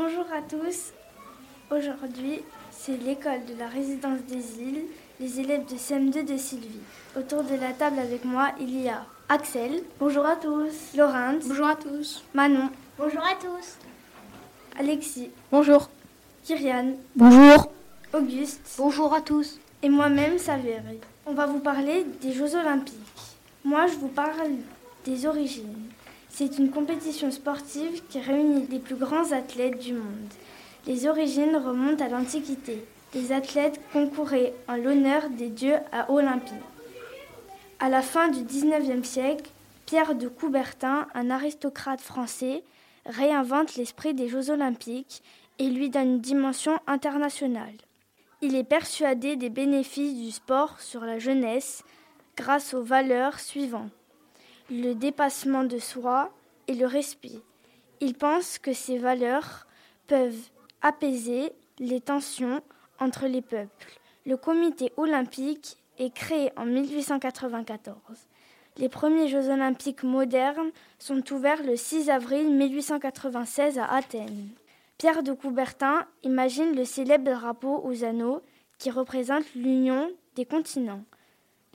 Bonjour à tous. Aujourd'hui, c'est l'école de la résidence des îles, les élèves de CM2 de Sylvie. Autour de la table avec moi, il y a Axel. Bonjour à tous. Laurence. Bonjour à tous. Manon. Bonjour à tous. Alexis. Bonjour. Kyrian. Bonjour. Auguste. Bonjour à tous. Et moi-même, Savéry. On va vous parler des Jeux Olympiques. Moi, je vous parle des origines. C'est une compétition sportive qui réunit les plus grands athlètes du monde. Les origines remontent à l'Antiquité. Les athlètes concouraient en l'honneur des dieux à Olympie. À la fin du XIXe siècle, Pierre de Coubertin, un aristocrate français, réinvente l'esprit des Jeux olympiques et lui donne une dimension internationale. Il est persuadé des bénéfices du sport sur la jeunesse grâce aux valeurs suivantes le dépassement de soi et le respect. Il pense que ces valeurs peuvent apaiser les tensions entre les peuples. Le comité olympique est créé en 1894. Les premiers Jeux olympiques modernes sont ouverts le 6 avril 1896 à Athènes. Pierre de Coubertin imagine le célèbre drapeau aux anneaux qui représente l'union des continents.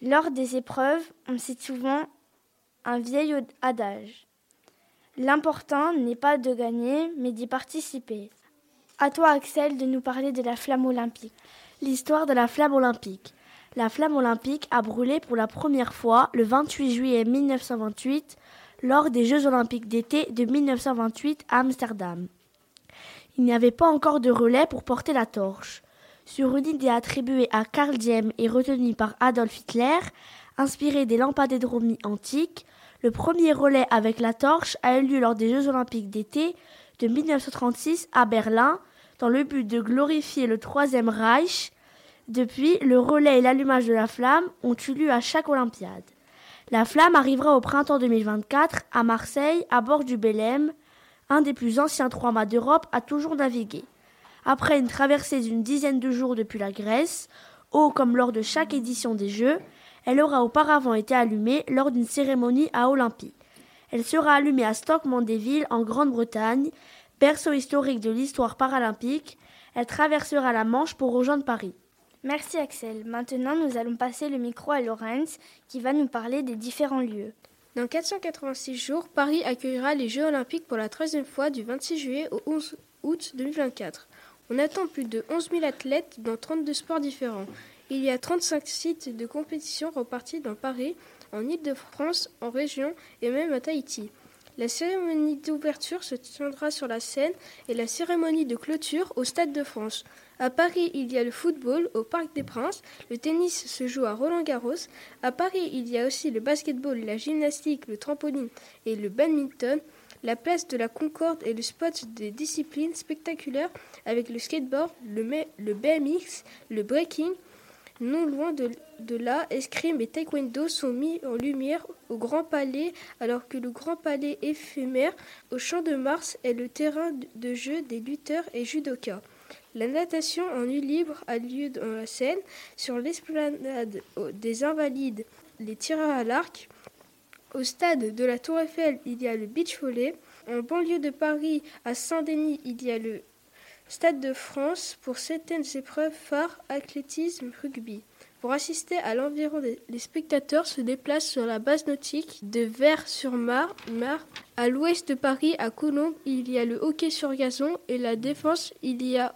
Lors des épreuves, on cite souvent un vieil adage. L'important n'est pas de gagner, mais d'y participer. À toi, Axel, de nous parler de la flamme olympique. L'histoire de la flamme olympique. La flamme olympique a brûlé pour la première fois le 28 juillet 1928 lors des Jeux olympiques d'été de 1928 à Amsterdam. Il n'y avait pas encore de relais pour porter la torche. Sur une idée attribuée à Karl Diem et retenue par Adolf Hitler, inspirée des lampadédromies antiques, le premier relais avec la torche a eu lieu lors des Jeux olympiques d'été de 1936 à Berlin, dans le but de glorifier le Troisième Reich. Depuis, le relais et l'allumage de la flamme ont eu lieu à chaque Olympiade. La flamme arrivera au printemps 2024 à Marseille, à bord du Belém, un des plus anciens trois-mâts d'Europe à toujours naviguer. Après une traversée d'une dizaine de jours depuis la Grèce, haut comme lors de chaque édition des Jeux, elle aura auparavant été allumée lors d'une cérémonie à Olympie. Elle sera allumée à Stoke Mandeville en Grande-Bretagne, berceau historique de l'histoire paralympique. Elle traversera la Manche pour rejoindre Paris. Merci Axel. Maintenant, nous allons passer le micro à Laurence qui va nous parler des différents lieux. Dans 486 jours, Paris accueillera les Jeux olympiques pour la troisième fois du 26 juillet au 11 août 2024. On attend plus de 11 000 athlètes dans 32 sports différents. Il y a 35 sites de compétition repartis dans Paris, en Île-de-France, en région et même à Tahiti. La cérémonie d'ouverture se tiendra sur la Seine et la cérémonie de clôture au Stade de France. À Paris, il y a le football au Parc des Princes, le tennis se joue à Roland-Garros. À Paris, il y a aussi le basketball, la gymnastique, le trampoline et le badminton. La place de la Concorde est le spot des disciplines spectaculaires avec le skateboard, le, le BMX, le breaking, non loin de, là, escrime et taekwondo sont mis en lumière au Grand Palais, alors que le Grand Palais éphémère au Champ de Mars est le terrain de jeu des lutteurs et judokas. La natation en eau libre a lieu dans la Seine, sur l'esplanade des Invalides, les tireurs à l'arc. Au stade de la Tour Eiffel, il y a le beach volley. En banlieue de Paris, à Saint-Denis, il y a le Stade de France pour certaines épreuves phares athlétisme, rugby. Pour assister à l'environ, les spectateurs se déplacent sur la base nautique de Vers-sur-Mar. À l'ouest de Paris, à Colombes, il y a le hockey sur gazon et la défense, il y a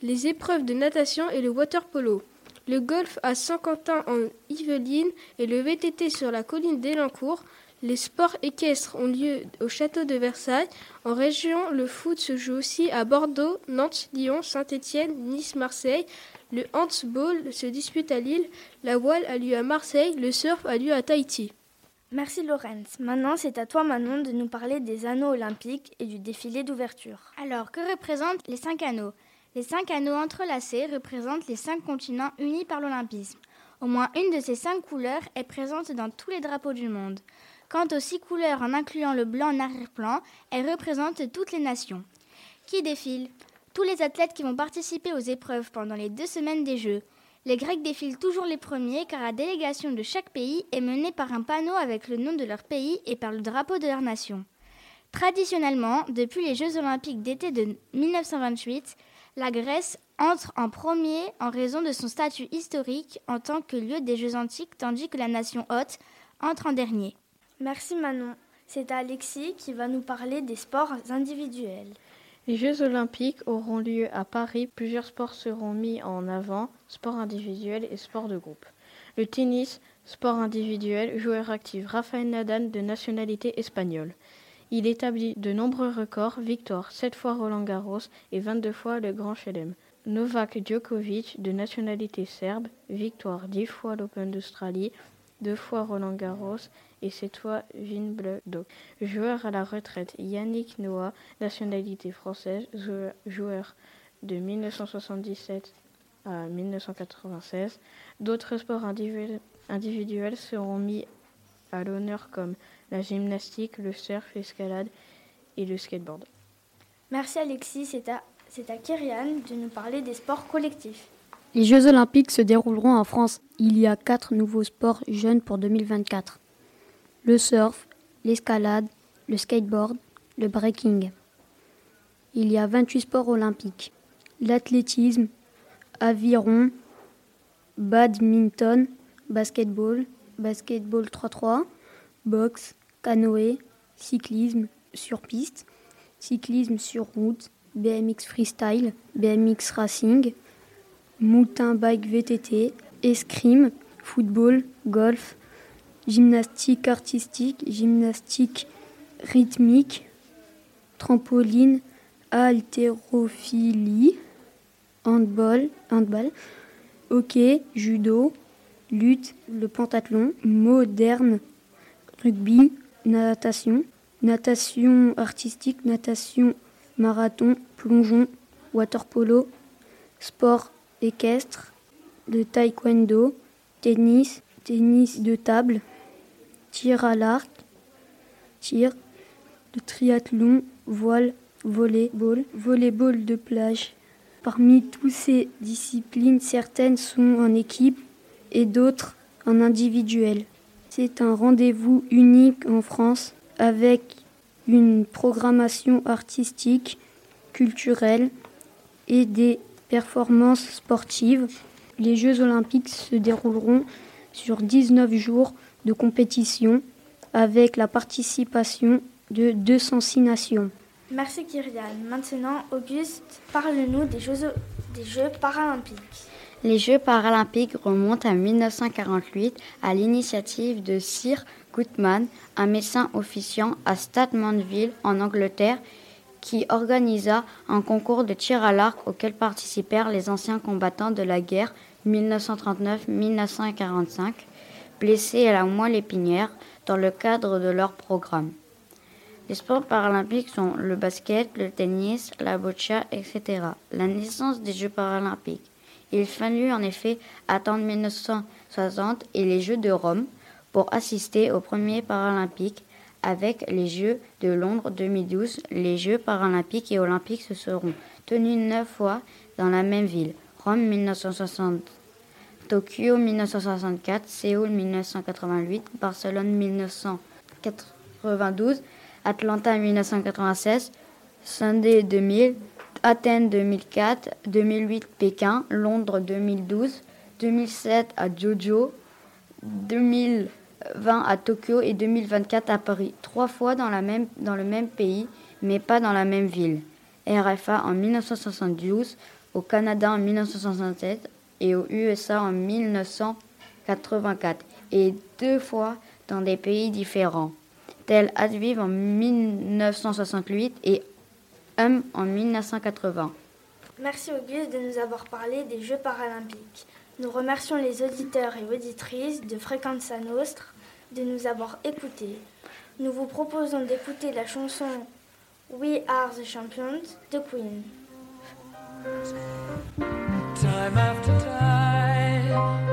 les épreuves de natation et le water polo. Le golf à Saint-Quentin en Yvelines et le VTT sur la colline d'Elancourt. Les sports équestres ont lieu au château de Versailles. En région, le foot se joue aussi à Bordeaux, Nantes, Lyon, Saint-Étienne, Nice, Marseille. Le handball se dispute à Lille. La voile a lieu à Marseille. Le surf a lieu à Tahiti. Merci Laurence. Maintenant, c'est à toi Manon de nous parler des anneaux olympiques et du défilé d'ouverture. Alors, que représentent les cinq anneaux? Les cinq anneaux entrelacés représentent les cinq continents unis par l'olympisme. Au moins une de ces cinq couleurs est présente dans tous les drapeaux du monde. Quant aux six couleurs en incluant le blanc en arrière-plan, elles représentent toutes les nations. Qui défile? Tous les athlètes qui vont participer aux épreuves pendant les deux semaines des Jeux. Les Grecs défilent toujours les premiers car la délégation de chaque pays est menée par un panneau avec le nom de leur pays et par le drapeau de leur nation. Traditionnellement, depuis les Jeux olympiques d'été de 1928, la Grèce entre en premier en raison de son statut historique en tant que lieu des Jeux antiques, tandis que la nation hôte entre en dernier. Merci Manon. C'est Alexis qui va nous parler des sports individuels. Les Jeux olympiques auront lieu à Paris. Plusieurs sports seront mis en avant, sport individuel et sport de groupe. Le tennis, sport individuel, joueur actif Rafael Nadal de nationalité espagnole. Il établit de nombreux records, victoire 7 fois Roland Garros et 22 fois le Grand Chelem. Novak Djokovic, de nationalité serbe, victoire 10 fois l'Open d'Australie, 2 fois Roland Garros et 7 fois Wimbledon. Joueur à la retraite, Yannick Noah, nationalité française, joueur de 1977 à 1996. D'autres sports individuels seront mis à l'honneur comme la gymnastique, le surf, l'escalade et le skateboard. Merci Alexis, c'est à, c'est à Kyrian de nous parler des sports collectifs. Les Jeux olympiques se dérouleront en France. Il y a quatre nouveaux sports jeunes pour 2024. Le surf, l'escalade, le skateboard, le breaking. Il y a 28 sports olympiques. L'athlétisme, aviron, badminton, basketball, basketball 3-3, boxe, canoë, cyclisme sur piste, cyclisme sur route, BMX freestyle, BMX racing, mountain bike VTT, escrime, football, golf, gymnastique artistique, gymnastique rythmique, trampoline, haltérophilie, handball, handball, hockey, judo, lutte, le pentathlon, moderne, rugby, natation, natation artistique, natation marathon, plongeon, water polo, sport équestre, de taekwondo, tennis, tennis de table, tir à l'arc, tir, de triathlon, voile, volleyball, volleyball de plage. Parmi toutes ces disciplines, certaines sont en équipe et d'autres en individuel. C'est un rendez-vous unique en France avec une programmation artistique, culturelle et des performances sportives. Les Jeux olympiques se dérouleront sur 19 jours de compétition avec la participation de 206 nations. Merci Kyrian. Maintenant, Auguste, parle-nous des Jeux, des Jeux paralympiques. Les Jeux paralympiques remontent à 1948 à l'initiative de Sir Goodman, un médecin officiant à Statmanville en Angleterre, qui organisa un concours de tir à l'arc auquel participèrent les anciens combattants de la guerre 1939-1945, blessés à la moelle épinière dans le cadre de leur programme. Les sports paralympiques sont le basket, le tennis, la boccia, etc. La naissance des Jeux paralympiques. Il fallut en effet attendre 1960 et les Jeux de Rome pour assister aux premiers Paralympiques. Avec les Jeux de Londres 2012, les Jeux paralympiques et olympiques se seront tenus neuf fois dans la même ville. Rome 1960, Tokyo 1964, Séoul 1988, Barcelone 1992, Atlanta 1996, Sunday 2000, Athènes 2004, 2008 Pékin, Londres 2012, 2007 à Jojo, 2020 à Tokyo et 2024 à Paris. Trois fois dans, le même pays, mais pas dans la même ville. RFA en 1972, au Canada en 1967 et aux USA en 1984, et deux fois dans des pays différents, tels Adviv en 1968 et en 1980. Merci Auguste de nous avoir parlé des Jeux paralympiques. Nous remercions les auditeurs et auditrices de Fréquence Nostre de nous avoir écoutés. Nous vous proposons d'écouter la chanson We Are the Champions de Queen. Time after time.